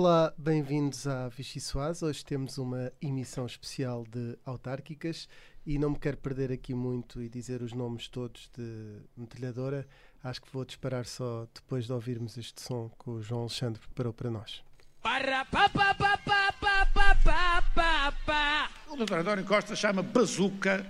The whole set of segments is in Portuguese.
Olá, bem-vindos à Vichy Soaz. Hoje temos uma emissão especial de autárquicas e não me quero perder aqui muito e dizer os nomes todos de metralhadora. Acho que vou disparar só depois de ouvirmos este som que o João Alexandre preparou para nós. Para pa pa pa pa pa pa pa pa pa O doutor António Costa chama bazuca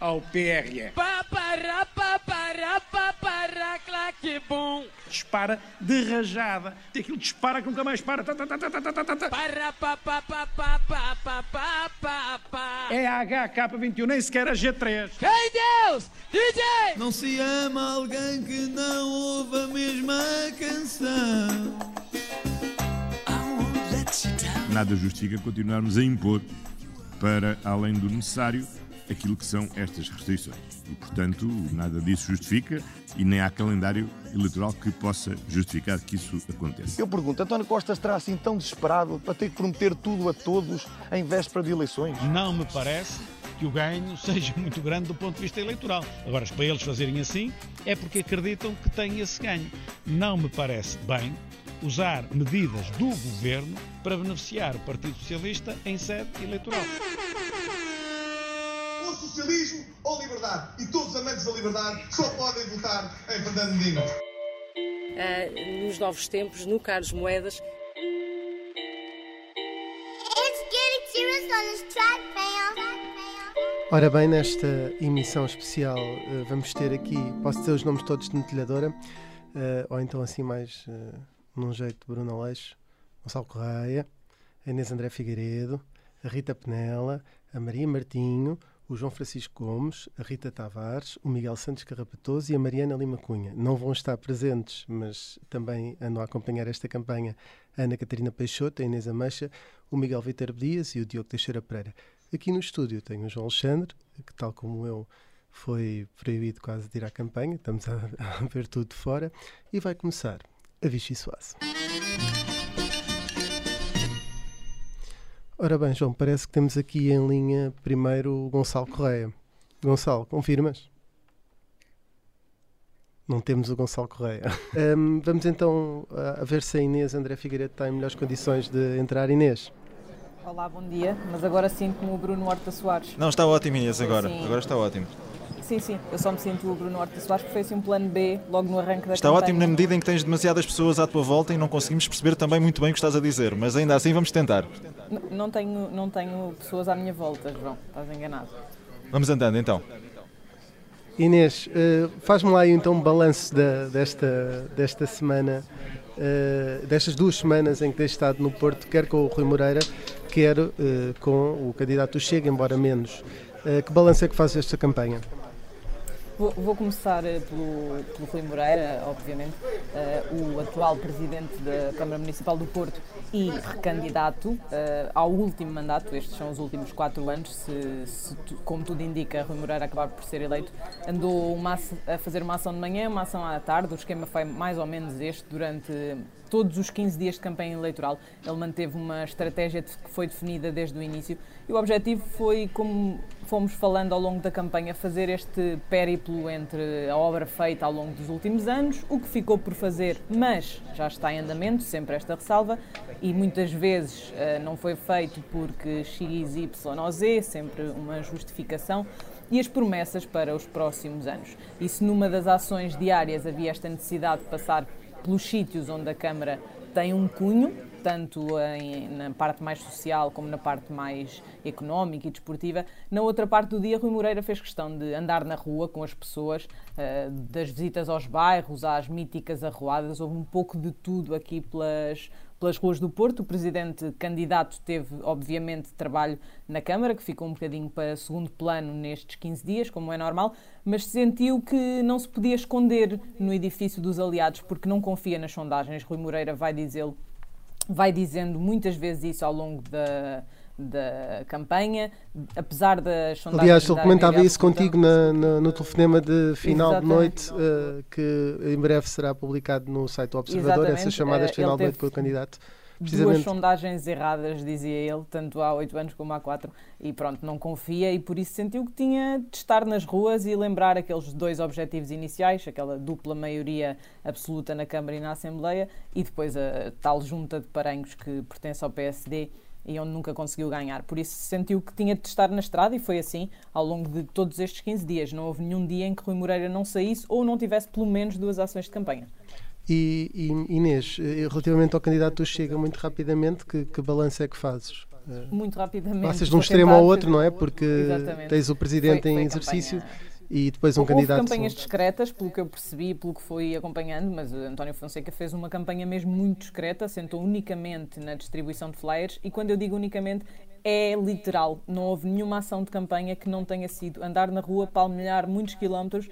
ao PRR. pa para pa para pa para claque bum Dispara de rajada. Aquilo dispara que nunca mais para. Tá, tá, tá, tá, tá, tá, tá, tá. para pa pa pa pa pa pa pa pa pa É a HK21, nem sequer a G3. Ei Deus DJ Não se ama alguém que não ouve a mesma canção. nada justifica continuarmos a impor para além do necessário aquilo que são estas restrições. E, portanto, nada disso justifica e nem há calendário eleitoral que possa justificar que isso aconteça. Eu pergunto, António Costa estará assim tão desesperado para ter que prometer tudo a todos em véspera de eleições? não me parece que o ganho seja muito grande do ponto de vista eleitoral. Agora, para eles fazerem assim, é porque acreditam que têm esse ganho. Não me parece bem usar medidas do governo para beneficiar o Partido Socialista em sede eleitoral. Socialismo ou liberdade. E todos os amantes da liberdade só podem votar em Fernando Medina. ah, nos novos tempos, no Carlos Moedas. Ora bem, nesta emissão especial eh, vamos ter aqui, posso dizer os nomes todos de metralhadora, eh, ou então assim mais eh, num jeito Bruno Aleixo, Gonçalo Correia, a Inês André Figueiredo, a Rita Penela, a Maria Martinho, o João Francisco Gomes, a Rita Tavares, o Miguel Santos Carrapatoso e a Mariana Lima Cunha. Não vão estar presentes, mas também andam a acompanhar esta campanha a Ana Catarina Peixoto, a Inês Ameixa, o Miguel Vítor Dias e o Diogo Teixeira Pereira. Aqui no estúdio tenho o João Alexandre, que tal como eu foi proibido quase de ir à campanha, estamos a, a ver tudo de fora, e vai começar a Vichy Soase. Ora bem, João, parece que temos aqui em linha primeiro o Gonçalo Correia. Gonçalo, confirmas? Não temos o Gonçalo Correia. Hum, vamos então a, a ver se a Inês André Figueiredo está em melhores condições de entrar. Inês, Olá, bom dia, mas agora sinto-me o Bruno Horta Soares. Não, está ótimo, Inês, agora. Sim. Agora está ótimo. Sim, sim, eu só me sinto o Bruno Horta Soares porque foi assim um plano B logo no arranque da Está campanha. ótimo na medida em que tens demasiadas pessoas à tua volta e não conseguimos perceber também muito bem o que estás a dizer, mas ainda assim vamos tentar. Não tenho, não tenho pessoas à minha volta, João, estás enganado. Vamos andando então. Inês, eh, faz-me lá então um balanço da- desta, desta semana, eh, destas duas semanas em que tens estado no Porto, quer com o Rui Moreira, quer eh, com o candidato Chega, embora menos. Que balanço é que fazes desta campanha? Vou, vou começar eh, pelo, pelo Rui Moreira, obviamente, eh, o atual presidente da Câmara Municipal do Porto e recandidato eh, ao último mandato, estes são os últimos quatro anos, se, se como tudo indica, Rui Moreira acabar por ser eleito, andou uma a fazer uma ação de manhã, uma ação à tarde, o esquema foi mais ou menos este durante todos os 15 dias de campanha eleitoral. Ele manteve uma estratégia que foi definida desde o início e o objetivo foi, como fomos falando ao longo da campanha, fazer este périplo entre a obra feita ao longo dos últimos anos, o que ficou por fazer, mas já está em andamento, sempre esta ressalva, e muitas vezes eh, não foi feito porque X, Y ou Z, sempre uma justificação e as promessas para os próximos anos. E se numa das ações diárias havia esta necessidade de passar pelos sítios onde a Câmara tem um cunho, tanto em- na parte mais social como na parte mais económica e desportiva. Na outra parte do dia, Rui Moreira fez questão de andar na rua com as pessoas, eh, das visitas aos bairros, às míticas arruadas, houve um pouco de tudo aqui pelas, pelas ruas do Porto. O presidente candidato teve, obviamente, trabalho na Câmara, que ficou um bocadinho para segundo plano nestes 15 dias, como é normal, mas sentiu que não se podia esconder no edifício dos aliados porque não confia nas sondagens. Rui Moreira vai dizê-lo vai dizendo muitas vezes isso ao longo da, da campanha, apesar das sondagens. Aliás, ele comentava isso contigo na- na- no telefonema de final Exatamente. de noite, eh, que em breve será publicado no site do Observador, Exatamente, essas chamadas de final de noite com o candidato. duas sondagens erradas, dizia ele, tanto há oito anos como há quatro, e pronto, não confia e por isso sentiu que tinha de estar nas ruas e lembrar aqueles dois objetivos iniciais, aquela dupla maioria absoluta na Câmara e na Assembleia, e depois a tal junta de parangos que pertence ao PSD e onde nunca conseguiu ganhar. Por isso sentiu que tinha de estar na estrada e foi assim ao longo de todos estes 15 dias. Não houve nenhum dia em que Rui Moreira não saísse ou não tivesse pelo menos duas ações de campanha. E, e Inês, eh, relativamente ao candidato Chega, muito rapidamente, que, que balanço é que fazes? Eh, muito rapidamente. Passas de um extremo ao outro, não é? Porque Exatamente. tens o presidente foi, foi em exercício. Campanha e depois um Houve candidato. campanhas discretas, pelo que eu percebi, pelo que fui acompanhando, mas António Fonseca fez uma campanha mesmo muito discreta, sentou unicamente na distribuição de flyers e quando eu digo unicamente é literal, não houve nenhuma ação de campanha que não tenha sido andar na rua, palmilhar muitos quilómetros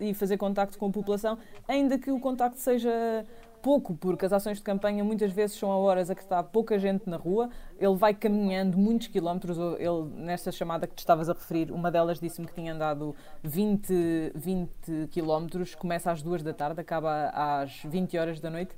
e, fazer contacto com a população, ainda que o contacto seja pouco, porque as ações de campanha muitas vezes são a horas a que está pouca gente na rua, ele vai caminhando muitos quilómetros, ele, nesta chamada que te estavas a referir, uma delas disse-me que tinha andado 20, 20 quilómetros, começa às duas da tarde, acaba às 20 horas da noite,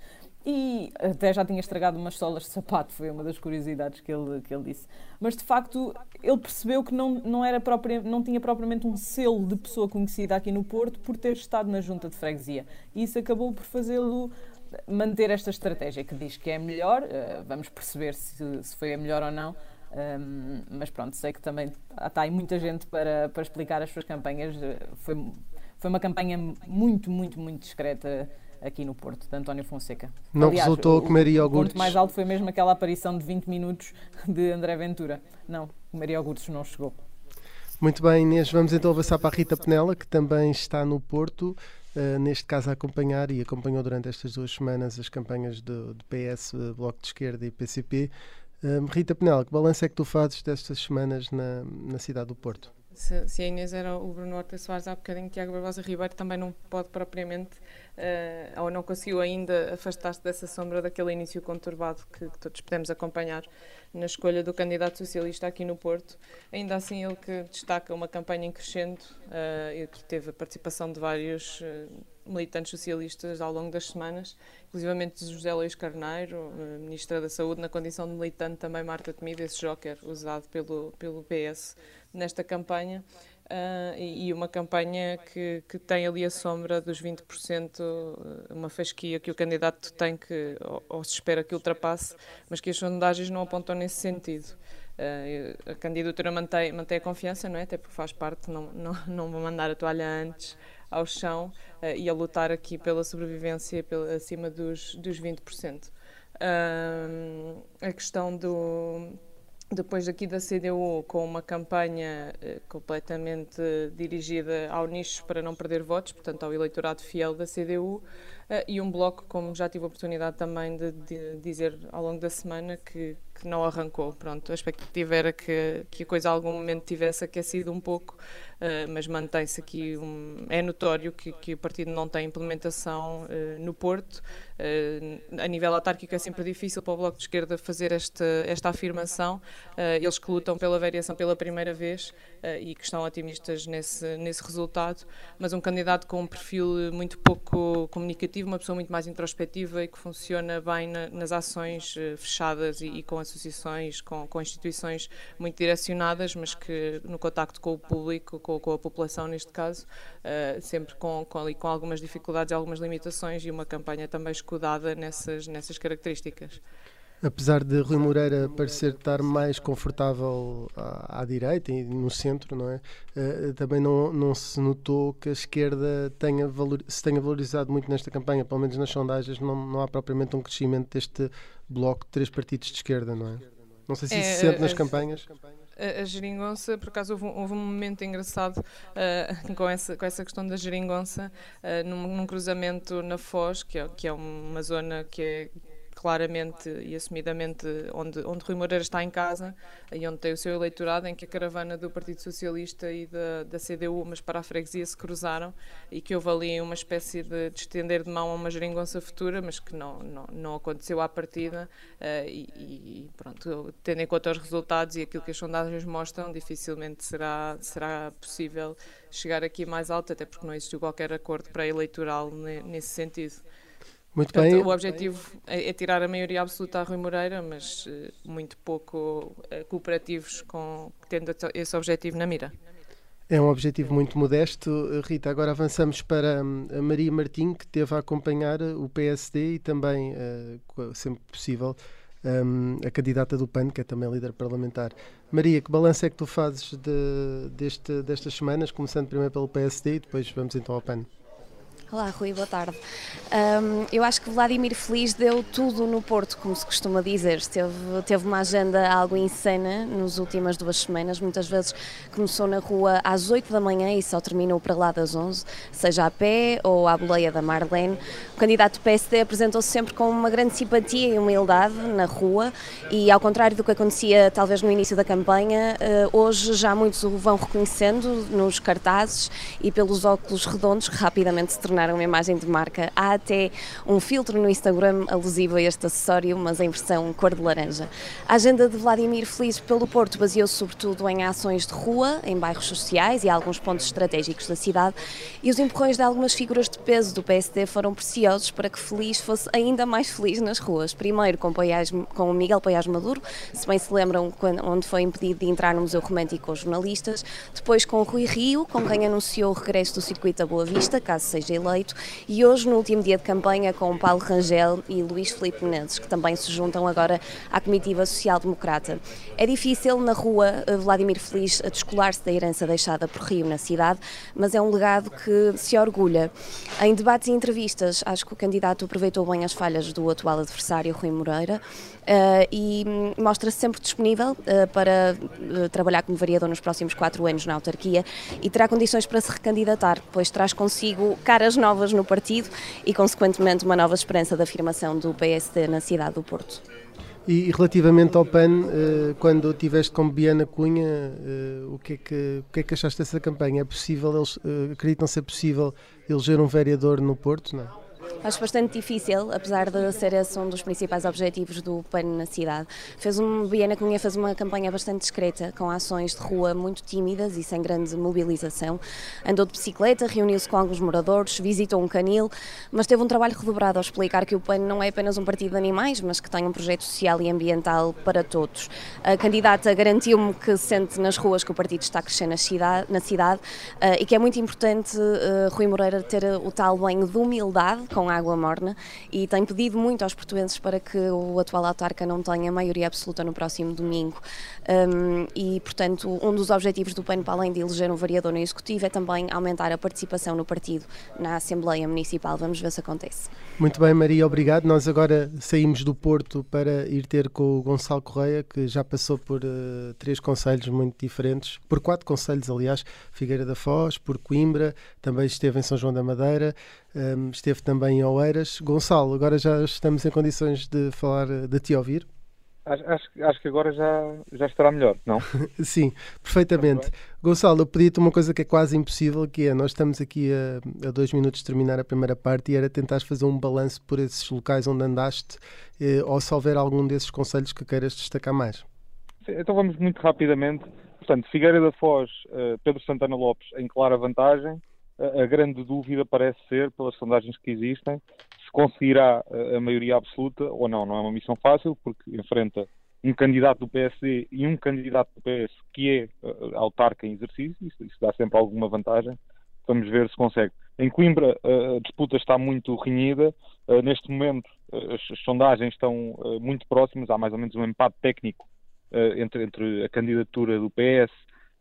e até já tinha estragado umas solas de sapato, foi uma das curiosidades que ele, que ele disse. Mas de facto, ele percebeu que não, não, era própria, não tinha propriamente um selo de pessoa conhecida aqui no Porto por ter estado na junta de freguesia. E isso acabou por fazê-lo manter esta estratégia que diz que é melhor, uh, vamos perceber se, se, foi a melhor ou não. Um, ehm, mas pronto, sei que também está aí muita gente para, para explicar as suas campanhas. Eh, foi, foi uma campanha muito, muito, muito discreta aqui no Porto, de António Fonseca. Não Aliás, resultou o, comer iogurtes? O ponto mais alto foi mesmo aquela aparição de 20 minutos de André Ventura. Não, comer iogurtes não chegou. Muito bem, Inês, vamos então avançar para a Rita Penela, que também está no Porto. Uh, neste caso a acompanhar e acompanhou durante estas duas semanas as campanhas do, do PS, eh, Bloco de Esquerda e PCP. Uh, eh, Rita Penel, que balanço é que tu fazes destas semanas na, na cidade do Porto? Se, se, a Inês era o Bruno Horta Soares há bocadinho, Tiago Barbosa Ribeiro também não pode propriamente, uh, ou não conseguiu ainda afastar-se dessa sombra daquele início conturbado que, que todos podemos acompanhar na escolha do candidato socialista aqui no Porto. Ainda assim, ele que destaca uma campanha em crescendo uh, e que teve a participação de vários uh, militantes socialistas ao longo das semanas, inclusivamente José Luís Carneiro, Ministra da Saúde, na condição de militante, também Marta Temido, esse joker usado pelo, pelo PS nesta campanha. Uh, e uma campanha que, que tem ali a sombra dos 20%, uma fasquia que o candidato tem que, ou, ou, se espera que ultrapasse, mas que as sondagens não apontam nesse sentido. Uh, a candidatura mantém, mantém a confiança, não é? até porque faz parte, não, não, não vou mandar a toalha antes ao chão uh, e a lutar aqui pela sobrevivência pela, acima dos, dos 20%. a questão do depois aqui da CDU com uma campanha eh, completamente dirigida ao nicho para não perder votos, portanto ao eleitorado fiel da CDU, eh, e um bloco, como já tive a oportunidade também de, dizer ao longo da semana, que, que, não arrancou. Pronto, a expectativa era que, que a coisa algum momento tivesse aquecido um pouco, uh, mas mantém-se aqui. Um, é notório que, que, o partido não tem implementação no Porto. Uh, a nível autárquico é sempre difícil para o Bloco de Esquerda fazer esta, esta afirmação. eles que lutam pela variação pela primeira vez e que estão otimistas nesse, nesse resultado, mas um candidato com um perfil muito pouco comunicativo, uma pessoa muito mais introspectiva e que funciona bem na, nas ações fechadas e, e com associações, com, com, instituições muito direcionadas, mas que no contacto com o público, com, com a população neste caso, sempre com, com, com algumas dificuldades e algumas limitações e uma campanha também escudada nessas, nessas características. Apesar de Rui Moreira parecer estar mais confortável à, à direita e no centro, não é? Uh, também não, não se notou que a esquerda tenha valor, se tenha valorizado muito nesta campanha, pelo menos nas sondagens, não, não há propriamente um crescimento deste bloco de três partidos de esquerda, não é? Não sei se é, isso se sente nas campanhas. A, a geringonça, por acaso houve houve um momento engraçado uh, com, essa, com essa questão da geringonça, uh, num, num, cruzamento na Foz, que é, que é uma zona que é claramente e assumidamente onde, onde Rui Moreira está em casa e onde tem o seu eleitorado, em que a caravana do Partido Socialista e da, da CDU, mas para a freguesia, se cruzaram e que houve ali uma espécie de, de estender de mão a uma geringonça futura, mas que não, não, não aconteceu à partida uh, e, e, pronto, tendo em conta os resultados e aquilo que as sondagens mostram, dificilmente será, será possível chegar aqui mais alto, até porque não existiu qualquer acordo pré-eleitoral nesse sentido. Muito Portanto, bem. O objetivo é, é tirar a maioria absoluta a Rui Moreira, mas eh, muito pouco eh, cooperativos com tendo esse objetivo na mira. É um objetivo muito modesto. Rita, agora avançamos para hum, a Maria Martim, que teve a acompanhar o PSD e também, eh, sempre possível, hum, a candidata do PAN, que é também líder parlamentar. Maria, que balanço é que tu fazes de- deste, destas semanas, começando primeiro pelo PSD e depois vamos então ao PAN? Olá, Rui, boa tarde. Ahm, eu acho que Vladimir Feliz deu tudo no Porto, como se costuma dizer. Teve, teve uma agenda algo insana nas últimas duas semanas. Muitas vezes começou na rua às 8 da manhã e só terminou para lá das 11, seja a pé ou à boleia da Marlene. O candidato do PSD apresentou-se sempre com uma grande simpatia e humildade na rua e, ao contrário do que acontecia talvez no início da campanha, eh, hoje já muitos o vão reconhecendo nos cartazes e pelos óculos redondos que rapidamente se tornaram uma imagem de marca. Há até um filtro no Instagram alusivo a este acessório, mas em versão cor de laranja. A agenda de Vladimir Feliz pelo Porto baseou-se sobretudo em ações de rua, em bairros sociais e alguns pontos estratégicos da cidade, e os empurrões de algumas figuras de peso do PSD foram preciosos para que Feliz fosse ainda mais feliz nas ruas. Primeiro com, Paiás, com o Miguel Paiás Maduro, se bem se lembram, quando, onde foi impedido de entrar no Museu Romântico com os jornalistas, depois com o Rui Rio, com quem anunciou o regresso do circuito da Boa Vista, caso seja eleito, e hoje, no último dia de campanha, com Paulo Rangel e Luís Filipe Menezes, que também se juntam agora à comitiva social-democrata. É difícil, na rua, eh, Vladimir Feliz descolar-se da herança deixada por Rio na cidade, mas é um legado que se orgulha. Em debates e entrevistas, acho que o candidato aproveitou bem as falhas do atual adversário, Rui Moreira, e hum, mostra-se sempre disponível eh, para eh, trabalhar como vereador nos próximos quatro anos na autarquia e terá condições para se recandidatar, pois traz consigo caras novas no partido e, consequentemente, uma nova esperança de afirmação do PSD na cidade do Porto. E, relativamente ao PAN, eh, quando tiveste com Biana Cunha, eh, o, que é que, o que é que achaste dessa campanha? É possível, eles eh, ser possível eleger um vereador no Porto? Não? Acho bastante difícil, apesar de ser esse um dos principais objetivos do PAN na cidade. Fez um, Biana Cunha fez uma campanha bastante discreta, com ações de rua muito tímidas e sem grande mobilização. Andou de bicicleta, reuniu-se com alguns moradores, visitou um canil, mas teve um trabalho redobrado ao explicar que o PAN não é apenas um partido de animais, mas que tem um projeto social e ambiental para todos. A candidata garantiu-me que sente nas ruas que o partido está a crescer na cidade, na cidade eh, e que é muito importante eh, Rui Moreira ter o tal banho de humildade com água morna e tem pedido muito aos portuenses para que o atual autarca não tenha maioria absoluta no próximo domingo. Um, e, portanto, um dos objetivos do PAN, para além de eleger um vereador no Executivo, é também aumentar a participação no partido na Assembleia Municipal. Vamos ver se acontece. Muito bem, Maria, obrigado. Nós agora saímos do Porto para ir ter com o Gonçalo Correia, que já passou por uh, três conselhos muito diferentes, por quatro conselhos, aliás, Figueira da Foz, por Coimbra, também esteve em São João da Madeira, um, esteve também em Oeiras. Gonçalo, agora já estamos em condições de falar, de te ouvir. Acho, acho, que agora já, já estará melhor, não? Sim, perfeitamente. Gonçalo, eu pedi-te uma coisa que é quase impossível, que é, nós estamos aqui a, a, dois minutos de terminar a primeira parte e era tentar fazer um balanço por esses locais onde andaste eh, ou se houver algum desses conselhos que queiras destacar mais. Sim, então vamos muito rapidamente. Portanto, Figueira da Foz, uh, Pedro Santana Lopes em clara vantagem. Uh, a grande dúvida parece ser, pelas sondagens que existem, se conseguirá a maioria absoluta ou não. Não é uma missão fácil, porque enfrenta um candidato do PSD e um candidato do PS que é uh, autarca em exercício, isso, isso, dá sempre alguma vantagem. Vamos ver se consegue. Em Coimbra, uh, a disputa está muito renhida. Neste momento, as, as, sondagens estão muito próximas. Há mais ou menos um empate técnico entre, entre, a candidatura do PS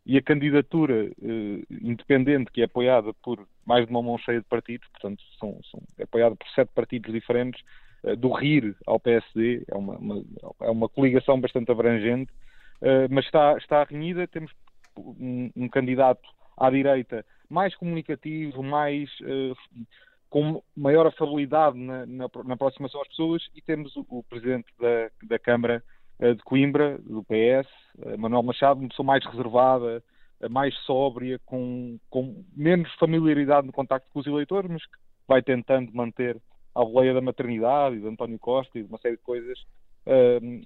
e a candidatura independente, que é apoiada por mais de uma mão cheia de partidos, portanto, são, são, é apoiada por sete partidos diferentes do RIR ao PSD, é uma, uma, é uma coligação bastante abrangente, uh, mas está, está renhida. Temos um, um, candidato à direita mais comunicativo, mais com maior afabilidade na, na, na, aproximação às pessoas, e temos o, o presidente da, da Câmara de Coimbra, do PS, Manuel Machado, uma pessoa mais reservada, mais sóbria, com, com menos familiaridade no contacto com os eleitores, mas que vai tentando manter à boleia da maternidade e de António Costa e de uma série de coisas,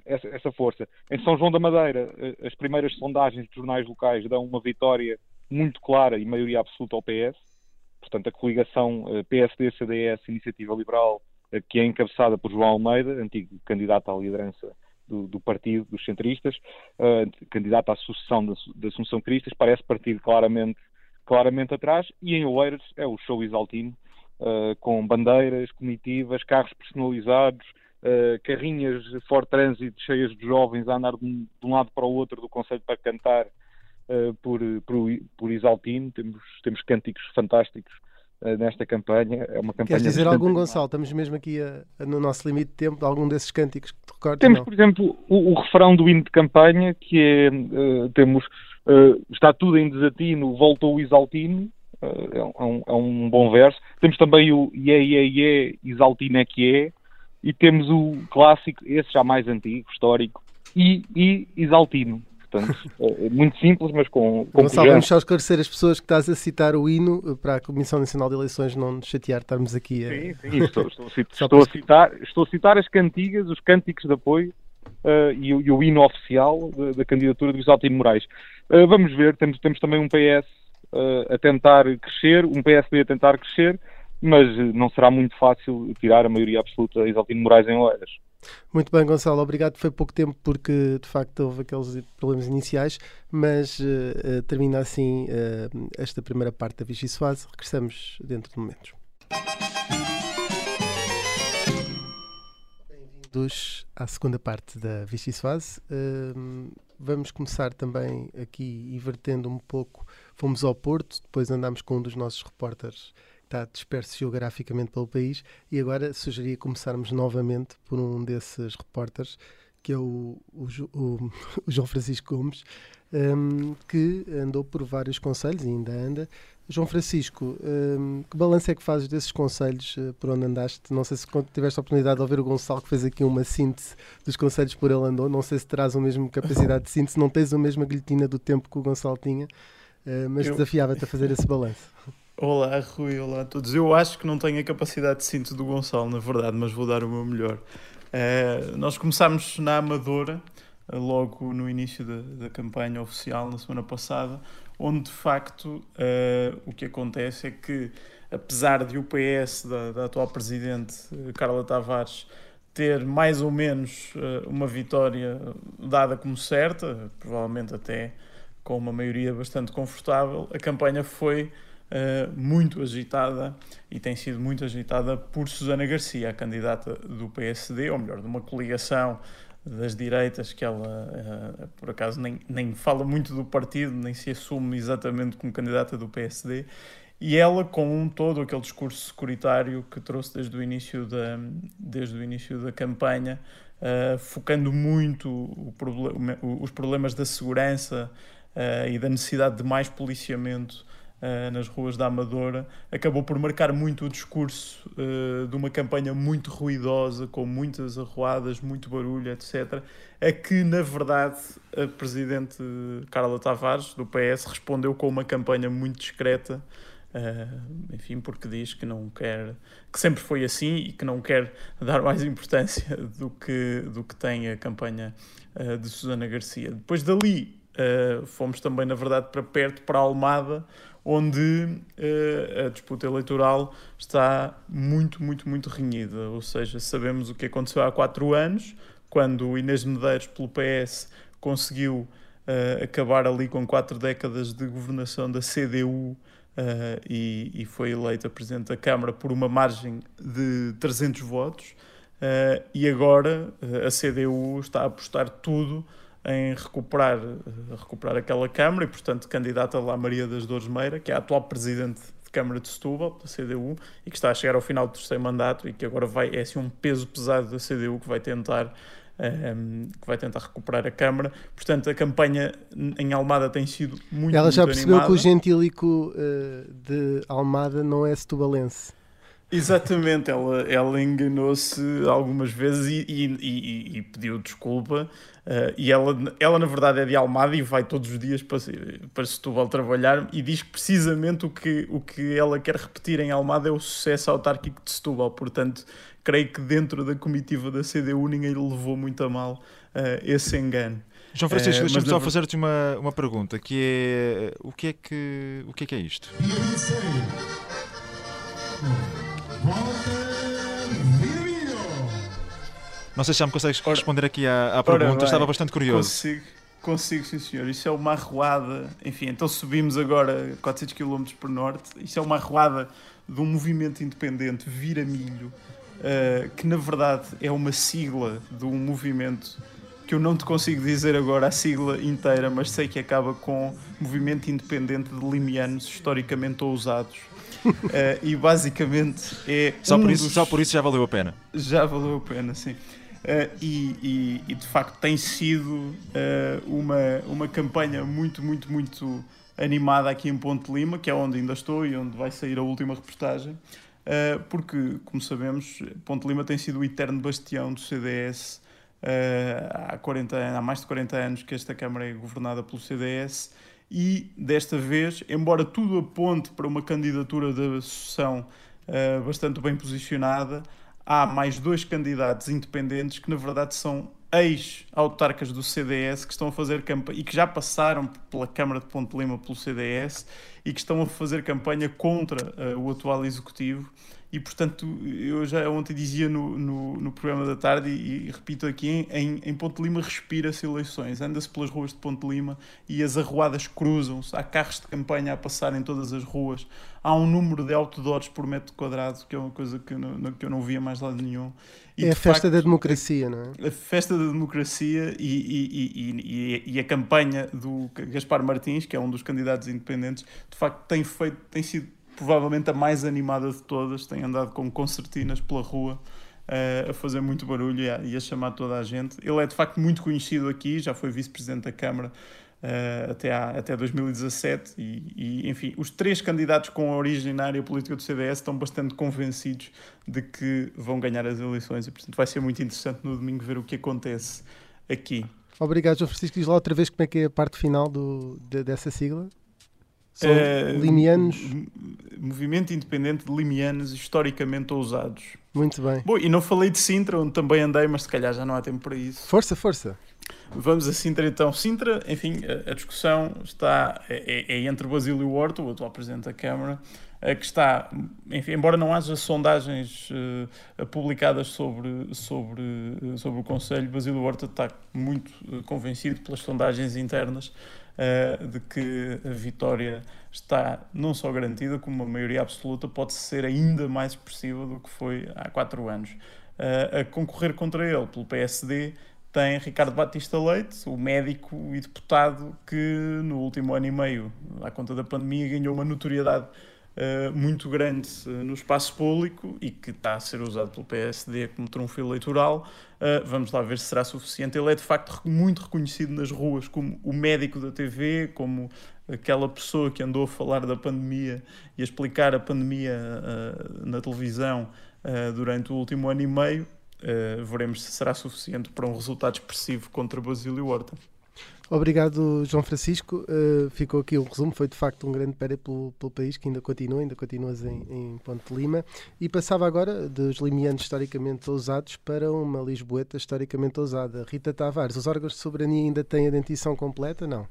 essa, essa, força. Em São João da Madeira, as primeiras sondagens dos jornais locais dão uma vitória muito clara e maioria absoluta ao PS, portanto a coligação uh, PSD, CDS, Iniciativa Liberal eh, que é encabeçada por João Almeida, antigo candidato à liderança do, do partido dos centristas, uh, candidato à sucessão da, Assunção Cristas, parece partir claramente, claramente atrás, e em Oeiras é o show exaltino, uh, com bandeiras, comitivas, carros personalizados, uh, carrinhas Ford Transit cheias de jovens a andar de um, de um lado para o outro do Conselho para cantar por, por, por Isaltino, temos, temos cânticos fantásticos uh, nesta campanha. É uma campanha Queres dizer algum, Gonçalo? Estamos mesmo aqui a, a, no nosso limite de tempo, algum desses cânticos que te recordes? Temos, não? por exemplo, o, o, refrão do hino de campanha, que é, uh, temos, uh, está tudo em desatino, voltou o Isaltino, é um, é, um, bom verso. Temos também o Iê, Iê, Iê, Isaltino é que é, e temos o clássico, esse já mais antigo, histórico, I, I, Isaltino. Portanto, é muito simples, mas com, com Gonçalo, vamos só esclarecer as pessoas que estás a citar o hino para a Comissão Nacional de Eleições não nos chatear, estarmos aqui a... Sim, sim, estou, estou, a, citar, estou, a citar, estou a citar as cantigas, os cânticos de apoio uh, e, e, o hino oficial da, da candidatura de Isaltino Moraes. Uh, vamos ver, temos, temos também um PS uh, eh, a tentar crescer, um PSD a tentar crescer, mas não será muito fácil tirar a maioria absoluta a Isaltino Moraes em Oeiras. Muito bem, Gonçalo, obrigado. Foi pouco tempo porque de facto houve aqueles problemas iniciais, mas uh, termina assim uh, esta primeira parte da Vichy Soase. Regressamos dentro de momentos. Bem-vindos à segunda parte da Vichy Soase. Uh, vamos começar também aqui invertendo um pouco. Fomos ao Porto, depois andámos com um dos nossos repórteres está disperso geograficamente pelo país e agora sugeria começarmos novamente por um desses repórteres que é o, o, o, o João Francisco Gomes um, que andou por vários conselhos e ainda anda João Francisco, um, que balanço é que fazes desses conselhos uh, por onde andaste? Não sei se tiveste a oportunidade de ouvir o Gonçalo que fez aqui uma síntese dos conselhos por ele andou. Não sei se terás a mesma capacidade de síntese, não tens a mesma guilhotina do tempo que o Gonçalo tinha, uh, mas Eu... desafiava-te a fazer esse balanço. Olá, Rui, olá a todos. Eu acho que não tenho a capacidade de síntese do Gonçalo, na verdade, mas vou dar o meu melhor. Uh, nós começámos na Amadora, uh, logo no início da, da, campanha oficial, na semana passada, onde de facto uh, o que acontece é que, apesar de o PS, da, da atual presidente Carla Tavares, ter mais ou menos uma vitória dada como certa, provavelmente até com uma maioria bastante confortável, a campanha foi uh, muito agitada e tem sido muito agitada por Susana Garcia, a candidata do PSD, ou melhor, de uma coligação das direitas que ela, uh, por acaso, nem, nem fala muito do partido, nem se assume exatamente como candidata do PSD. E ela, com todo aquele discurso securitário que trouxe desde o início da, desde o início da campanha, uh, focando muito problema, os problemas da segurança uh, e da necessidade de mais policiamento uh, nas ruas da Amadora, acabou por marcar muito o discurso uh, de uma campanha muito ruidosa, com muitas arruadas, muito barulho, etc. A que, na verdade, a Presidente Carla Tavares, do PS, respondeu com uma campanha muito discreta. Uh, enfim, porque diz que não quer, que sempre foi assim e que não quer dar mais importância do que, do que tem a campanha uh, de Susana Garcia. Depois dali uh, fomos também, na verdade, para perto, para Almada, onde uh, a disputa eleitoral está muito, muito, muito renhida. Ou seja, sabemos o que aconteceu há quatro anos, quando Inês Medeiros, pelo PS, conseguiu uh, acabar ali com quatro décadas de governação da CDU. Uh, e, e, foi eleita Presidente da Câmara por uma margem de 300 votos, e agora a CDU está a apostar tudo em recuperar, recuperar aquela Câmara e, portanto, candidata lá Maria das Dores Meira, que é a atual Presidente de Câmara de Setúbal, da CDU, e que está a chegar ao final do terceiro mandato e que agora vai, é assim um peso pesado da CDU que vai tentar ehm, que vai tentar recuperar a Câmara. Portanto, a campanha em Almada tem sido muito Ela já muito percebeu animada. que o gentílico uh, de Almada não é setubalense. Exatamente, ela, ela enganou-se algumas vezes e, e, e, e pediu desculpa. Uh, e ela, ela, na verdade, é de Almada e vai todos os dias para, para Setúbal trabalhar e diz que precisamente o que, o que ela quer repetir em Almada é o sucesso autárquico de Setúbal. Portanto, creio que dentro da comitiva da CDU ninguém levou muito a mal uh, esse engano. João Francisco, uh, deixa-me só fazer-te uma, uma pergunta, que é o que é que, o que, é, que é isto? Não sei se já me consegues responder aqui à, à pergunta, estava bastante curioso. Consigo, consigo, sim senhor. Isso é uma arruada, enfim, então subimos agora 400 km por norte. Isto é uma arruada de um movimento independente, Vira Milho, uh, que na verdade é uma sigla de um movimento que eu não te consigo dizer agora a sigla inteira, mas sei que acaba com Movimento Independente de Limianos Historicamente Ousados. uh, e basicamente é. Só, um por isso, dos... só por isso já valeu a pena. Já valeu a pena, sim. Uh, e, e, e, de facto tem sido uh, uma, uma campanha muito, muito, muito animada aqui em Ponte Lima, que é onde ainda estou e onde vai sair a última reportagem, uh, porque, como sabemos, Ponte Lima tem sido o eterno bastião do CDS há, 40, há mais de 40 anos que esta Câmara é governada pelo CDS e desta vez, embora tudo aponte para uma candidatura da associação bastante bem posicionada, há mais dois candidatos independentes que, na verdade, são ex-autarcas do CDS que estão a fazer campanha e que já passaram pela Câmara de Ponte Lima pelo CDS e que estão a fazer campanha contra uh, o atual executivo. E, portanto, eu já ontem dizia no, no, no programa da tarde e, e repito aqui: em, em Ponte Lima respira-se eleições, anda-se pelas ruas de Ponte Lima e as arruadas cruzam-se, há carros de campanha a passar em todas as ruas, há um número de outdoors por metro quadrado, que é uma coisa que eu não, que eu não via mais lado nenhum. E, é a festa facto, da democracia, não é? A festa da democracia e, e, e, e, a campanha do Gaspar Martins, que é um dos candidatos independentes, de facto tem feito, tem sido provavelmente a mais animada de todas, tem andado com concertinas pela rua. Uh, a fazer muito barulho e a, e a, chamar toda a gente. Ele é de facto muito conhecido aqui, já foi vice-presidente da Câmara uh, até, à, até 2017 e, e, enfim, os três candidatos com a originária política do CDS estão bastante convencidos de que vão ganhar as eleições e portanto vai ser muito interessante no domingo ver o que acontece aqui. Obrigado, João Francisco. Diz lá outra vez como é que é a parte final do, de, dessa sigla. São uh, limianos. Movimento Independente de Limianos historicamente ousados. Muito bem. Bom, e não falei de Sintra, onde também andei, mas se calhar já não há tempo para isso. Força, força. Vamos a Sintra então. Sintra, enfim, a, a discussão está é, é, é entre Basílio Horta, o atual Presidente da Câmara, que está, enfim, embora não haja sondagens uh, publicadas sobre, sobre, sobre o Conselho, Basílio Horta está muito uh, convencido pelas sondagens internas uh, de que a vitória está não só garantida, como a maioria absoluta pode ser ainda mais expressiva do que foi há quatro anos. a concorrer contra ele pelo PSD tem Ricardo Batista Leite, o médico e deputado que no último ano e meio, à conta da pandemia, ganhou uma notoriedade uh, muito grande uh, no espaço público e que está a ser usado pelo PSD como trunfo eleitoral. Uh, vamos lá ver se será suficiente. Ele é de facto muito reconhecido nas ruas como o médico da TV, como aquela pessoa que andou a falar da pandemia e a explicar a pandemia na televisão durante o último ano e meio uh, veremos se será suficiente para um resultado expressivo contra Basílio Horta. Obrigado, João Francisco. Uh, ficou aqui o resumo. Foi de facto um grande périplo pelo, pelo país que ainda continua, ainda continuas em, em Ponte Lima. E passava agora dos limianos historicamente ousados para uma Lisboeta historicamente ousada. Rita Tavares, os órgãos de soberania ainda têm a dentição completa? Não.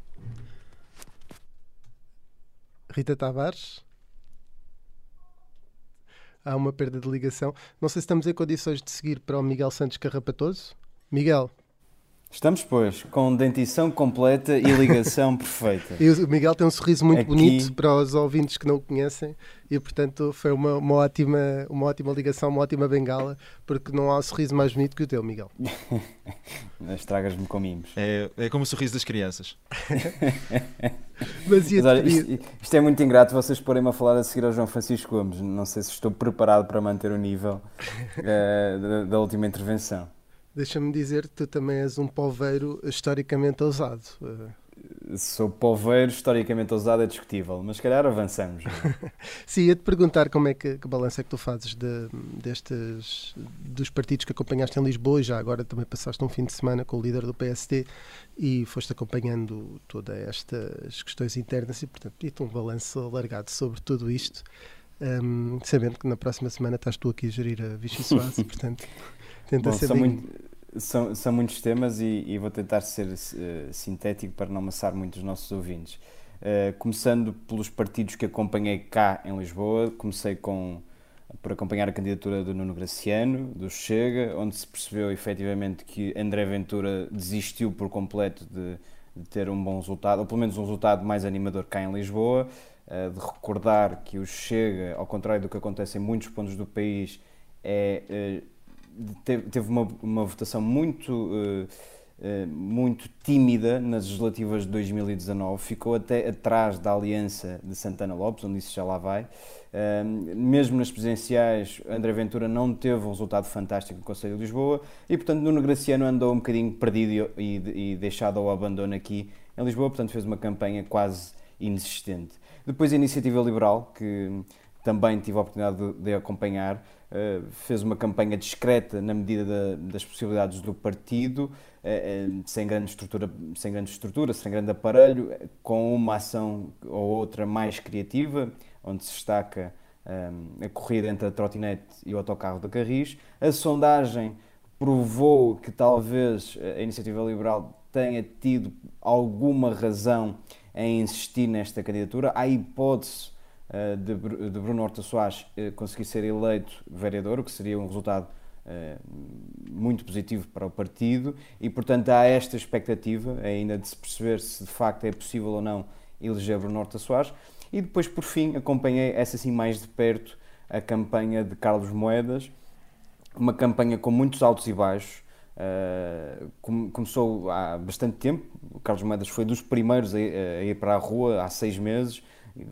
Rita Tavares? há uma perda de ligação. Não sei se estamos em condições de seguir para o Miguel Santos Carrapatoso. Miguel. Estamos, pois, com dentição completa e ligação perfeita. E o Miguel tem um sorriso muito Aqui... bonito para os ouvintes que não o conhecem e, portanto, foi uma, uma, ótima, uma ótima ligação, uma ótima bengala, porque não há um sorriso mais bonito que o teu, Miguel. Estragas-me com mimos. É, é como o sorriso das crianças. Mas, Mas olha, isto, isto, é muito ingrato vocês porem-me a falar a seguir ao João Francisco Gomes. Não sei se estou preparado para manter o nível uh, da, da última intervenção. Deixa-me dizer que tu também és um poveiro historicamente ousado. Sou poveiro historicamente ousado, é discutível, mas se calhar avançamos. É? Sim, ia-te perguntar como é que, que balanço é que tu fazes de, destes, dos partidos que acompanhaste em Lisboa e já agora também passaste um fim de semana com o líder do PSD e foste acompanhando todas estas questões internas e, portanto, pedi-te um balanço alargado sobre tudo isto, um, sabendo que na próxima semana estás tu aqui a gerir a Vichy Soase, portanto... Tenta Bom, ser são, muito, são, são, muitos temas e, e, vou tentar ser uh, sintético para não amassar muito os nossos ouvintes. Uh, começando pelos partidos que acompanhei cá em Lisboa, comecei com por acompanhar a candidatura do Nuno Graciano, do Chega, onde se percebeu efetivamente que André Ventura desistiu por completo de, de ter um bom resultado, ou pelo menos um resultado mais animador cá em Lisboa, uh, de recordar que o Chega, ao contrário do que acontece em muitos pontos do país, é, teve, uma, uma, votação muito. Uh, muito tímida nas legislativas de 2019, ficou até atrás da aliança de Santana Lopes, onde isso já lá vai, mesmo nas presidenciais, André Ventura não teve um resultado fantástico no Conselho de Lisboa e, portanto, Nuno Graciano andou um bocadinho perdido e, e deixado ao abandono aqui em Lisboa, portanto, fez uma campanha quase inexistente. Depois, a Iniciativa Liberal, que também tive a oportunidade de, de acompanhar, uh, fez uma campanha discreta na medida da, das possibilidades do partido, uh, sem, grande estrutura, sem grande estrutura, sem grande aparelho, com uma ação ou outra mais criativa onde se destaca a corrida entre a trotinete e o autocarro da Carris. A sondagem provou que talvez a iniciativa liberal tenha tido alguma razão em insistir nesta candidatura. Há hipótese de, de, Bruno Horta Soares uh, conseguir ser eleito vereador, o que seria um resultado uh, muito positivo para o partido, e portanto há esta expectativa ainda de se perceber se de facto é possível ou não eleger Bruno Horta Soares. E depois, por fim, acompanhei essa assim mais de perto a campanha de Carlos Moedas, uma campanha com muitos altos e baixos. Começou há bastante tempo. O Carlos Moedas foi dos primeiros a ir para a rua há seis meses,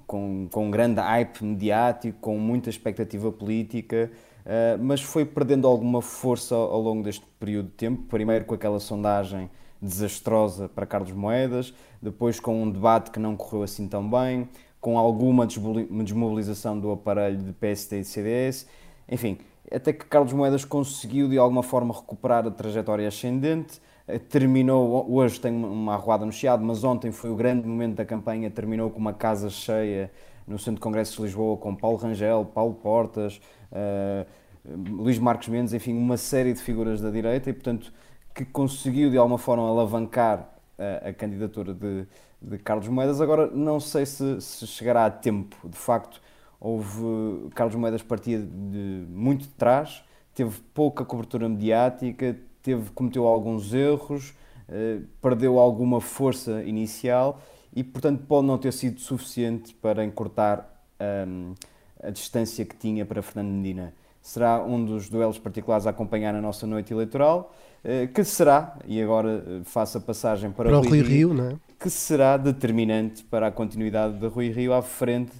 com, com um grande hype mediático, com muita expectativa política, uh, mas foi perdendo alguma força ao, longo deste período de tempo. Primeiro com aquela sondagem desastrosa para Carlos Moedas, depois com um debate que não correu assim tão bem, com alguma desmobilização do aparelho de PSD e CDS, enfim, até que Carlos Moedas conseguiu de alguma forma recuperar a trajetória ascendente, terminou, hoje tem uma arruada no Chiado, mas ontem foi o grande momento da campanha, terminou com uma casa cheia no Centro de Congressos de Lisboa com Paulo Rangel, Paulo Portas, uh, Luís Marcos Mendes, enfim, uma série de figuras da direita e, portanto, que conseguiu de alguma forma alavancar a, a candidatura de, de Carlos Moedas. Agora, não sei se, se, chegará a tempo. De facto, houve. Carlos Moedas partia de muito de trás, teve pouca cobertura mediática, teve, cometeu alguns erros, eh, perdeu alguma força inicial e, portanto, pode não ter sido suficiente para encurtar um, a distância que tinha para Fernando Medina. Será um dos duelos particulares a acompanhar na nossa noite eleitoral, eh, que será, e agora eh, faço a passagem para, para o Rui Rio, Rio é? que será determinante para a continuidade de Rui Rio à frente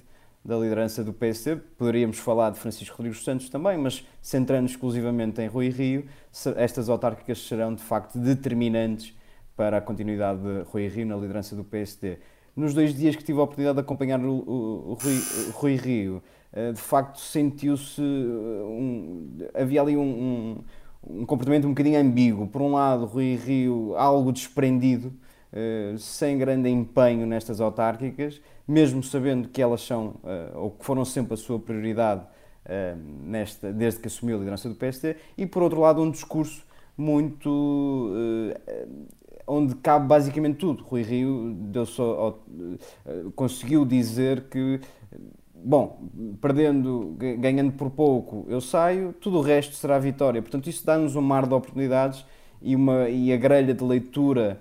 da liderança do PSD. Poderíamos falar de Francisco Rodrigues Santos também, mas centrando exclusivamente em Rui Rio, estas autárquicas serão de facto determinantes para a continuidade de Rui Rio na liderança do PSD. Nos dois dias que tive a oportunidade de acompanhar o, o, o Rui, Rui, Rio, eh, de facto sentiu-se. Um, havia ali um, um, um comportamento um bocadinho ambíguo. Por um lado, Rui Rio, algo desprendido eh, sem grande empenho nestas autárquicas, mesmo sabendo que elas são, uh, ou que foram sempre a sua prioridade uh, nesta, desde que assumiu a liderança do PSD, e por outro lado um discurso muito onde cabe basicamente tudo. Rui Rio deu só, conseguiu dizer que bom, perdendo, ganhando por pouco, eu saio, tudo o resto será vitória. Portanto, isso dá-nos um mar de oportunidades e, uma, e a grelha de leitura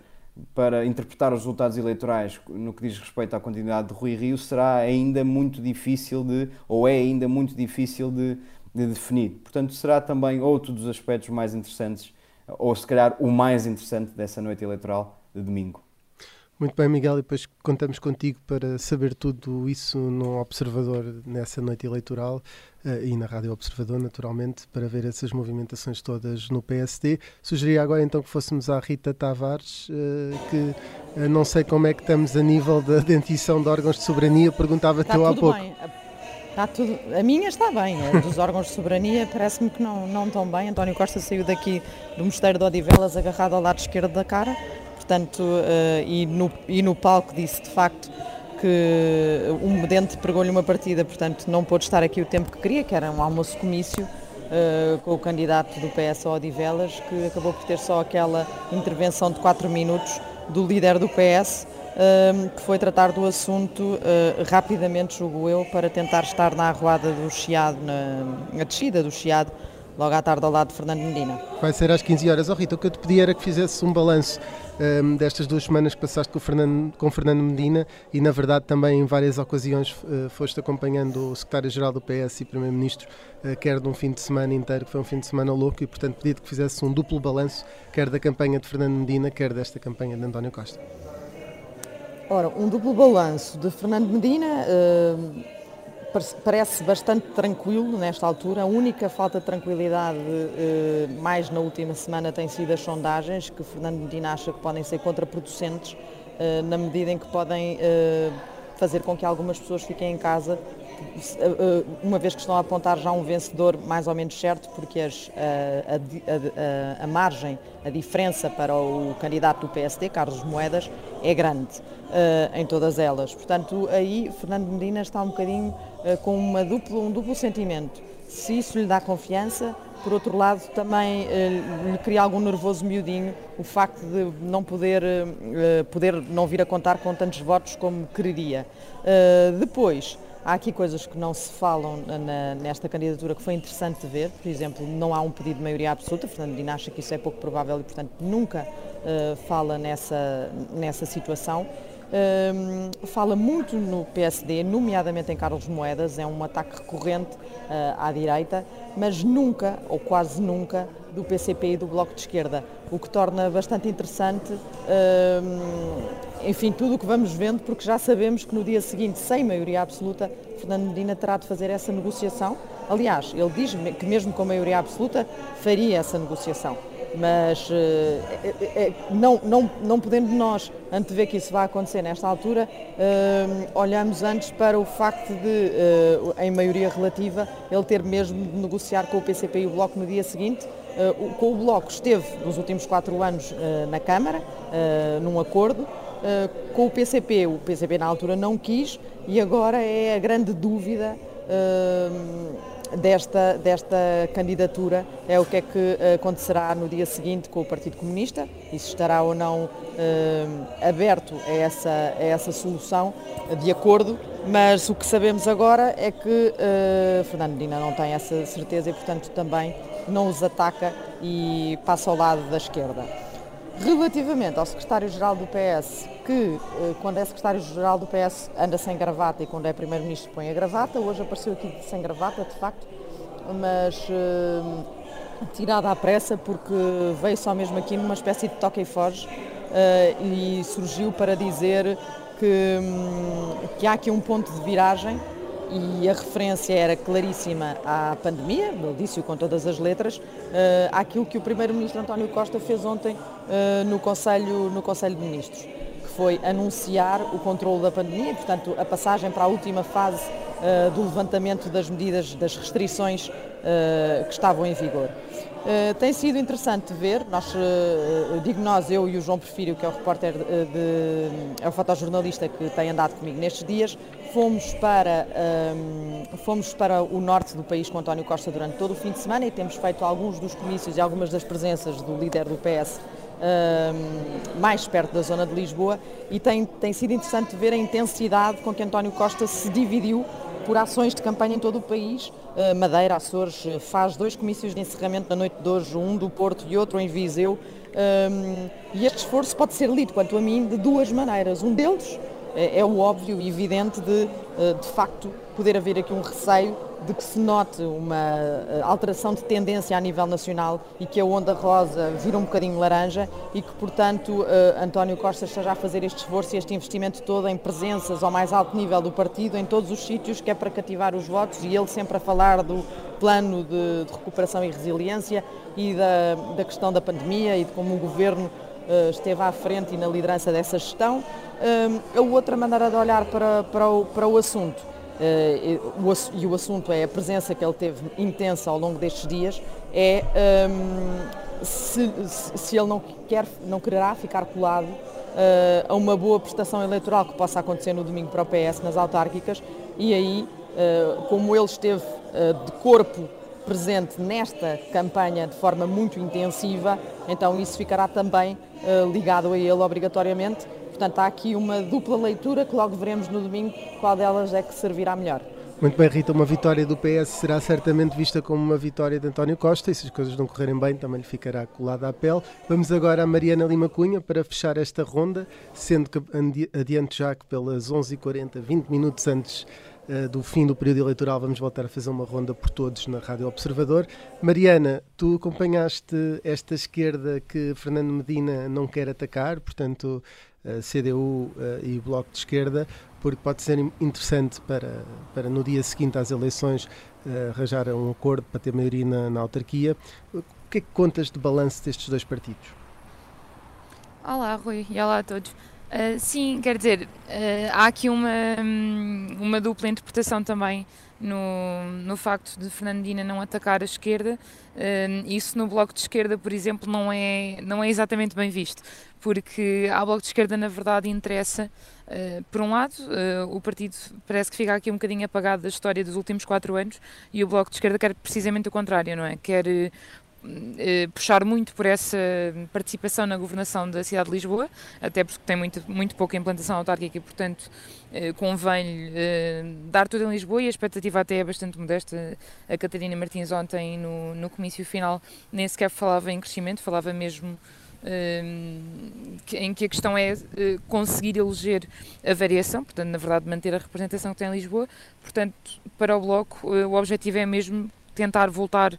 para interpretar os resultados eleitorais no que diz respeito à continuidade de Rui Rio será ainda muito difícil de, ou é ainda muito difícil de, de definir. Portanto, será também outro dos aspectos mais interessantes, ou se calhar o mais interessante dessa noite eleitoral de domingo. Muito bem, Miguel, e depois contamos contigo para saber tudo isso no Observador nessa noite eleitoral uh, e na Rádio Observador, naturalmente, para ver essas movimentações todas no PSD. Sugeria agora então que fôssemos à Rita Tavares, uh, que uh, não sei como é que estamos a nível da dentição de órgãos de soberania, perguntava-te eu há pouco. Bem. Está tudo, a minha está bem, a dos órgãos de soberania parece-me que não, não estão bem. António Costa saiu daqui do Mosteiro de Odivelas agarrado ao lado esquerdo da cara portanto, uh, e, no, e no palco disse de facto que um medente pregou-lhe uma partida, portanto não pôde estar aqui o tempo que queria, que era um almoço comício uh, com o candidato do PS Odivelas, que acabou por ter só aquela intervenção de 4 minutos do líder do PS, uh, ehm, que foi tratar do assunto eh, rapidamente, julgo eu, para tentar estar na arruada do Chiado, na, na descida do Chiado, logo à tarde ao lado de Fernando Medina. Vai ser às 15 horas. Oh, Rita, o que eu te pedi era que fizesse um balanço um, destas duas semanas que passaste com o Fernando, com o Fernando Medina e, na verdade, também em várias ocasiões uh, foste acompanhando o secretário-geral do PS e primeiro-ministro, uh, quer de um fim de semana inteiro, que foi um fim de semana louco, e, portanto, pedi que fizesse um duplo balanço, quer da campanha de Fernando Medina, quer desta campanha de António Costa. Ora, um duplo balanço de Fernando Medina. Uh parece bastante tranquilo nesta altura. A única falta de tranquilidade, eh, mais na última semana, tem sido as sondagens, que Fernando Medina acha que podem ser contraproducentes, eh, na medida em que podem eh, fazer com que algumas pessoas fiquem em casa, uma vez que estão a apontar já um vencedor mais ou menos certo, porque as, a, a, a, a margem, a diferença para o candidato do PSD, Carlos Moedas, é grande em todas elas. Portanto, aí Fernando Medina está um bocadinho eh, com uma duplo, um duplo sentimento. Se isso lhe dá confiança, por outro lado, também eh, lhe cria algum nervoso miudinho o facto de não poder, eh, poder não vir a contar com tantos votos como quereria. Depois, há aqui coisas que não se falam na, nesta candidatura que foi interessante ver. Por exemplo, não há um pedido de maioria absoluta. Fernando Dina acha que isso é pouco provável e, portanto, nunca fala nessa, nessa situação fala muito no PSD, nomeadamente em Carlos Moedas, é um ataque recorrente uh, à direita, mas nunca, ou quase nunca, do PCP e do Bloco de Esquerda, o que torna bastante interessante, enfim, tudo o que vamos vendo, porque já sabemos que no dia seguinte, sem maioria absoluta, Fernando Medina terá de fazer essa negociação. Aliás, ele diz que mesmo com maioria absoluta faria essa negociação mas é, é, não, não, não podendo nós antever que isso vai acontecer nesta altura, olhamos antes para o facto de, em maioria relativa, ele ter mesmo de negociar com o PCP e o Bloco no dia seguinte. com o Bloco esteve nos últimos quatro anos na Câmara, num acordo, com o PCP, o PCP na altura não quis e agora é a grande dúvida desta, desta candidatura é o que é que eh, acontecerá no dia seguinte com o Partido Comunista, e se estará ou não eh, aberto a essa, a essa solução de acordo, mas o que sabemos agora é que eh, Fernando Medina não tem essa certeza e, portanto, também não os ataca e passa ao lado da esquerda. Relativamente ao secretário-geral do PS, que quando é secretário-geral do PS anda sem gravata e quando é primeiro-ministro põe a gravata, hoje apareceu aqui sem gravata, de facto, mas uh, tirada à pressa porque veio só mesmo aqui numa espécie de toque e foge uh, e surgiu para dizer que, um, que há aqui um ponto de viragem e a referência era claríssima à pandemia, ele disse-o com todas as letras, uh, àquilo que o Primeiro-Ministro António Costa fez ontem uh, no, Conselho, no Conselho de Ministros, que foi anunciar o controle da pandemia, portanto a passagem para a última fase uh, do levantamento das medidas, das restrições que estavam em vigor. Uh, tem sido interessante ver, nós, uh, digo nós, eu e o João Porfírio, que é o repórter, de, é o fotojornalista que tem andado comigo nestes dias, fomos para, um, fomos para o norte do país com António Costa durante todo o fim de semana e temos feito alguns dos comícios e algumas das presenças do líder do PS um, mais perto da zona de Lisboa e tem, tem sido interessante ver a intensidade com que António Costa se dividiu por ações de campanha em todo o país. Madeira, Açores, faz dois comícios de encerramento na noite de hoje, um do Porto e outro em Viseu. Um, e este esforço pode ser lido, quanto a mim, de duas maneiras. Um deles é, é o óbvio e evidente de, eh, de facto, poder haver aqui um receio de que se note uma eh, alteração de tendência a nível nacional e que a onda rosa vira um bocadinho laranja e que, portanto, eh, António Costa esteja a fazer este esforço e este investimento todo em presenças ao mais alto nível do partido, em todos os sítios, que é para cativar os votos e ele sempre a falar do plano de, de recuperação e resiliência e da, da questão da pandemia e de como o governo esteve à frente e na liderança dessa gestão. A outra maneira de olhar para, para, o, para o assunto e o assunto é a presença que ele teve intensa ao longo destes dias, é um, se, se, ele não, quer, não quererá ficar colado uh, a uma boa prestação eleitoral que possa acontecer no domingo para o PS nas autárquicas e aí, uh, como ele esteve de corpo presente nesta campanha de forma muito intensiva, então isso ficará também ligado a ele obrigatoriamente Portanto, há aqui uma dupla leitura que logo veremos no domingo qual delas é que servirá melhor. Muito bem, Rita, uma vitória do PS será certamente vista como uma vitória de António Costa e se as coisas não correrem bem também lhe ficará colada à pele. Vamos agora a Mariana Lima Cunha para fechar esta ronda, sendo que adiante já que pelas 11h40, 20 minutos antes uh, do fim do período eleitoral, vamos voltar a fazer uma ronda por todos na Rádio Observador. Mariana, tu acompanhaste esta esquerda que Fernando Medina não quer atacar, portanto, CDU uh, e Bloco de Esquerda porque pode ser interessante para, para no dia seguinte às eleições uh, arranjar um acordo para ter maioria na, na autarquia. O que é que contas de balanço destes dois partidos? Olá, Rui, e olá a todos. Uh, sim, quer dizer, uh, há aqui uma, uma dupla interpretação também no, no facto de Fernandina não atacar a esquerda. Uh, isso no Bloco de Esquerda, por exemplo, não é, não é exatamente bem visto, porque ao Bloco de Esquerda, na verdade, interessa Uh, por um lado, uh, o partido parece que fica aqui um bocadinho apagado da história dos últimos quatro anos e o Bloco de Esquerda quer precisamente o contrário, não é? Quer puxar muito por essa participação na governação da cidade de Lisboa, até porque tem muito, muito pouca implantação autárquica e, portanto, convém dar tudo em Lisboa e a expectativa até é bastante modesta. A Catarina Martins ontem, no, no comício final, nem sequer falava em crescimento, falava mesmo em que a questão é eh, conseguir eleger a variação, portanto, na verdade, manter a representação que tem em Lisboa. Portanto, para o Bloco, eh, o objetivo é mesmo tentar voltar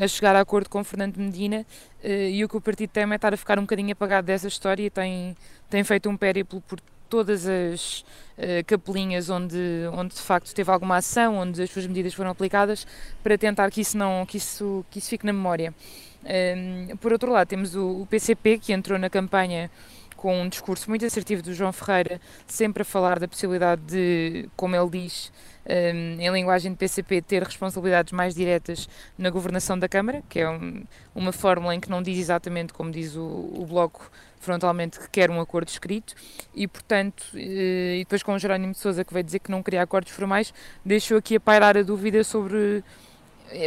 a chegar a acordo com Fernando Medina eh, e o que o partido tem é estar a ficar um bocadinho apagado dessa história e tem, tem feito um périplo por todas as uh, capelinhas onde, onde de facto teve alguma ação, onde as suas medidas foram aplicadas, para tentar que isso, não, que isso, que isso fique na memória. Um, por outro lado, temos o, o, PCP, que entrou na campanha com um discurso muito assertivo do João Ferreira, sempre a falar da possibilidade de, como ele diz, em linguagem de PCP, ter responsabilidades mais diretas na governação da Câmara, que é um, uma fórmula em que não diz exatamente como diz o, o Bloco frontalmente que quer um acordo escrito. E, portanto, eh, e depois com o Jerónimo de Sousa que vai dizer que não queria acordos formais, deixou aqui a pairar a dúvida sobre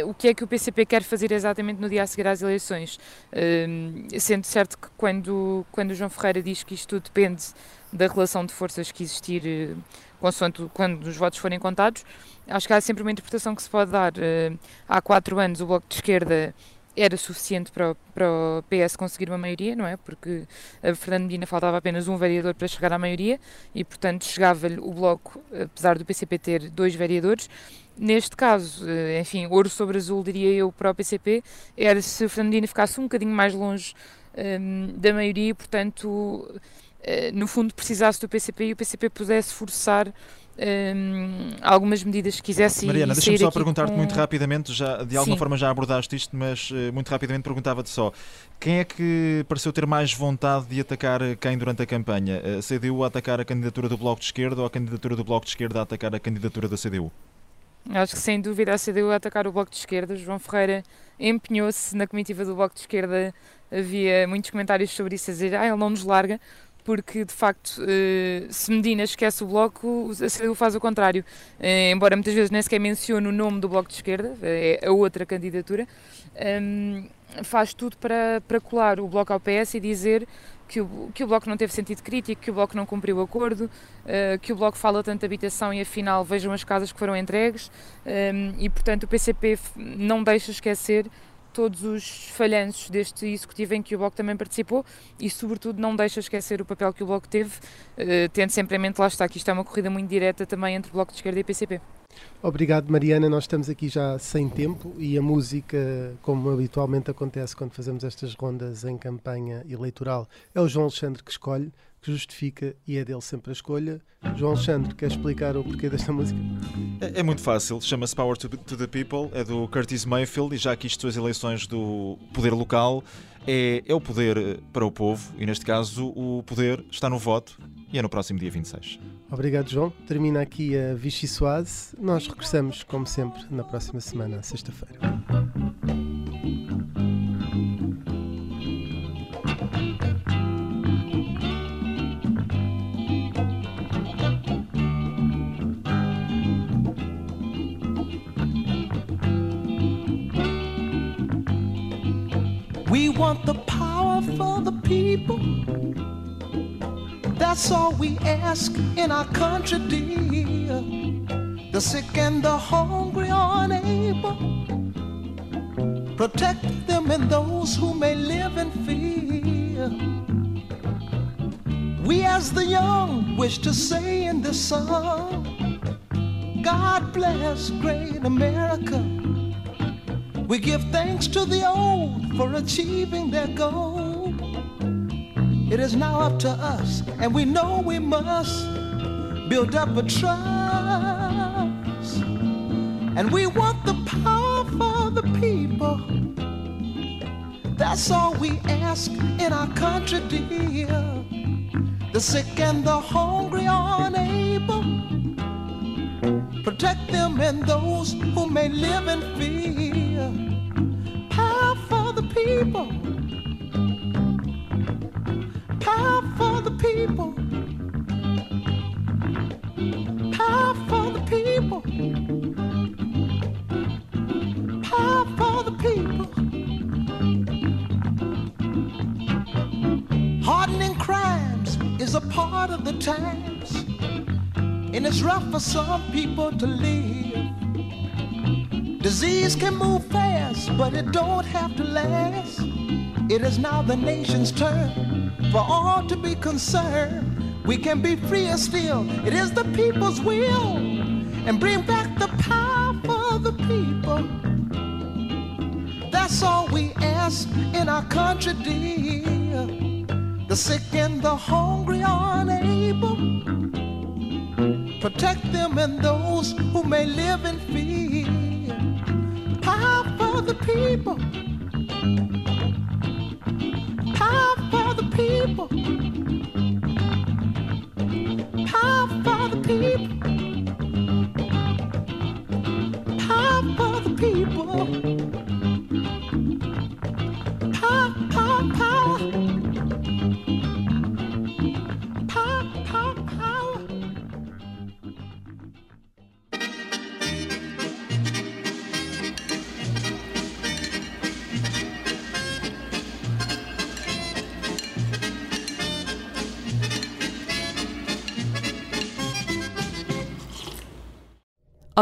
o que é que o PCP quer fazer exatamente no dia a seguir às eleições. Uh, sendo certo que quando, quando João Ferreira diz que isto depende da relação de forças que existir uh, consoante quando os votos forem contados, acho que há sempre uma interpretação que se pode dar. Uh, há quatro anos o Bloco de Esquerda era suficiente para o, para o PS conseguir uma maioria, não é? Porque a Fernando Medina faltava apenas um vereador para chegar à maioria e, portanto, chegava-lhe o Bloco, apesar do PCP ter dois vereadores, Neste caso, eh, enfim, ouro sobre azul, diria eu, para o PCP, era se o Fernandina ficasse um bocadinho mais longe um, ehm, da maioria e, portanto, uh, no fundo, precisasse do PCP e o PCP pudesse forçar um, ehm, algumas medidas que quisesse Mariana, deixa-me só perguntar-te com... muito rapidamente, já, de alguma Sim. forma já abordaste isto, mas uh, muito rapidamente perguntava-te só, quem é que pareceu ter mais vontade de atacar quem durante a campanha? A CDU a atacar a candidatura do Bloco de Esquerda ou a candidatura do Bloco de Esquerda a atacar a candidatura da CDU? Acho que sem dúvida a CDU a atacar o Bloco de Esquerda. João Ferreira empenhou-se na comitiva do Bloco de Esquerda. Havia muitos comentários sobre isso a dizer, ah, ele não nos larga, porque de facto, eh, se Medina esquece o Bloco, a CDU faz o contrário. Eh, embora muitas vezes nem sequer mencione o nome do Bloco de Esquerda, é a outra candidatura, ehm, faz tudo para, para colar o Bloco ao PS e dizer que o, que o Bloco não teve sentido crítico, que o Bloco não cumpriu o acordo, uh, que o Bloco fala tanto de habitação e afinal vejam as casas que foram entregues um, ehm, e portanto o PCP não deixa esquecer todos os falhanços deste executivo em que o Bloco também participou e sobretudo não deixa esquecer o papel que o Bloco teve, uh, tendo sempre em mente, lá está, que isto é uma corrida muito direta também entre Bloco de Esquerda e PCP. Obrigado, Mariana. Nós estamos aqui já sem tempo e a música, como habitualmente acontece quando fazemos estas rondas em campanha eleitoral, é o João Alexandre que escolhe, que justifica e é dele sempre a escolha. João Alexandre, quer explicar o porquê desta música? É, é muito fácil. Chama-se Power to, to, the People, é do Curtis Mayfield e já isto são as eleições do poder local, é, é o poder para o povo e neste caso o poder está no voto e é no próximo dia 26. Obrigado, João. Termina aqui a Vichy Soase. Nós regressamos, como sempre, na próxima semana, sexta-feira. Want the power for the people. That's all we ask in our country, dear. The sick and the hungry are unable. Protect them and those who may live in fear. We, as the young, wish to say in this song God bless great America. We give thanks to the old for achieving their goal. It is now up to us, and we know we must build up a trust. And we want the power for the people. That's all we ask in our country, dear. The sick and the hungry are unable. Protect them and those who may live in fear. People. Power for the people. Power for the people. Power for the people. Hardening crimes is a part of the times, and it's rough for some people to live. Disease can move fast, but it don't have to last. It is now the nation's turn for all to be concerned. We can be freer still. It is the people's will, and bring back the power for the people. That's all we ask in our country, dear. The sick and the hungry are unable. Protect them and those who may live in fear. For the people. Power for the people. Power for the people. Power for the people.